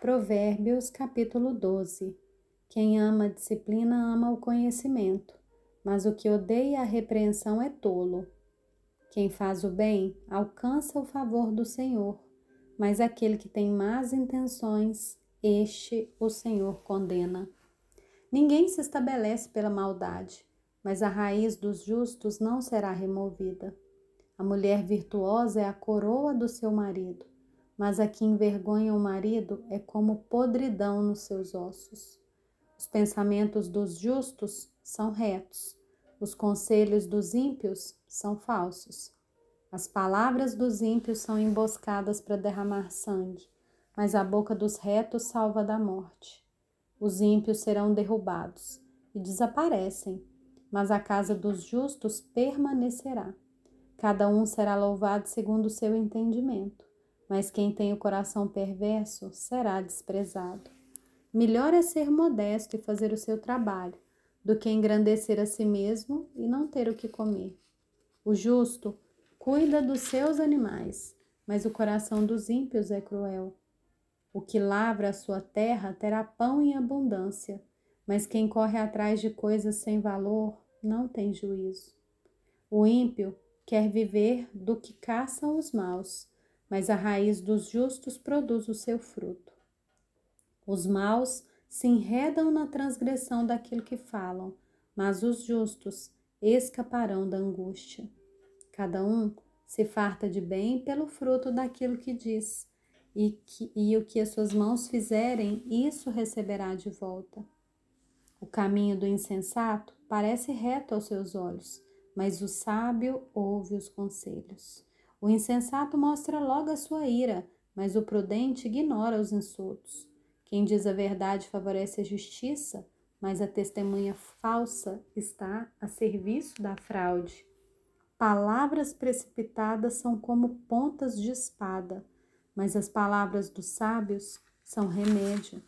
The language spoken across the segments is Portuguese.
Provérbios capítulo 12 Quem ama a disciplina ama o conhecimento, mas o que odeia a repreensão é tolo. Quem faz o bem alcança o favor do Senhor, mas aquele que tem más intenções, este o Senhor condena. Ninguém se estabelece pela maldade, mas a raiz dos justos não será removida. A mulher virtuosa é a coroa do seu marido, mas a que envergonha o marido é como podridão nos seus ossos. Os pensamentos dos justos são retos, os conselhos dos ímpios são falsos. As palavras dos ímpios são emboscadas para derramar sangue, mas a boca dos retos salva da morte. Os ímpios serão derrubados e desaparecem, mas a casa dos justos permanecerá. Cada um será louvado segundo o seu entendimento, mas quem tem o coração perverso será desprezado. Melhor é ser modesto e fazer o seu trabalho, do que engrandecer a si mesmo e não ter o que comer. O justo cuida dos seus animais, mas o coração dos ímpios é cruel. O que lavra a sua terra terá pão em abundância, mas quem corre atrás de coisas sem valor não tem juízo. O ímpio quer viver do que caçam os maus, mas a raiz dos justos produz o seu fruto. Os maus se enredam na transgressão daquilo que falam, mas os justos escaparão da angústia. Cada um se farta de bem pelo fruto daquilo que diz e, que, e o que as suas mãos fizerem, isso receberá de volta. O caminho do insensato parece reto aos seus olhos, mas o sábio ouve os conselhos. O insensato mostra logo a sua ira, mas o prudente ignora os insultos. Quem diz a verdade favorece a justiça, mas a testemunha falsa está a serviço da fraude. Palavras precipitadas são como pontas de espada mas as palavras dos sábios são remédio.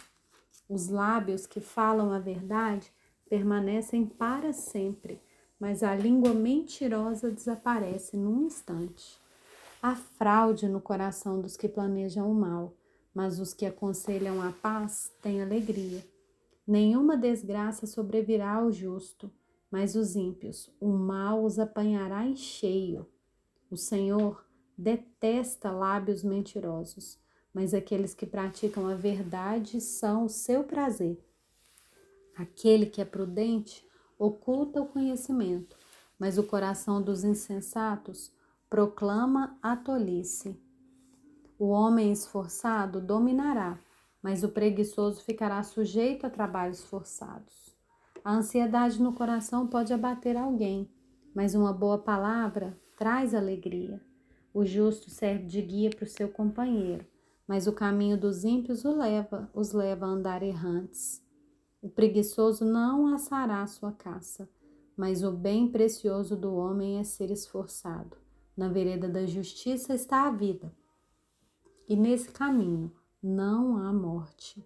Os lábios que falam a verdade permanecem para sempre, mas a língua mentirosa desaparece num instante. Há fraude no coração dos que planejam o mal, mas os que aconselham a paz têm alegria. Nenhuma desgraça sobrevirá ao justo, mas os ímpios, o mal os apanhará em cheio. O Senhor detesta lábios mentirosos, mas aqueles que praticam a verdade são o seu prazer. Aquele que é prudente oculta o conhecimento, mas o coração dos insensatos proclama a tolice. O homem esforçado dominará, mas o preguiçoso ficará sujeito a trabalhos forçados. A ansiedade no coração pode abater alguém, mas uma boa palavra traz alegria. O justo serve de guia para o seu companheiro, mas o caminho dos ímpios o leva, os leva a andar errantes. O preguiçoso não assará sua caça, mas o bem precioso do homem é ser esforçado. Na vereda da justiça está a vida, e nesse caminho não há morte.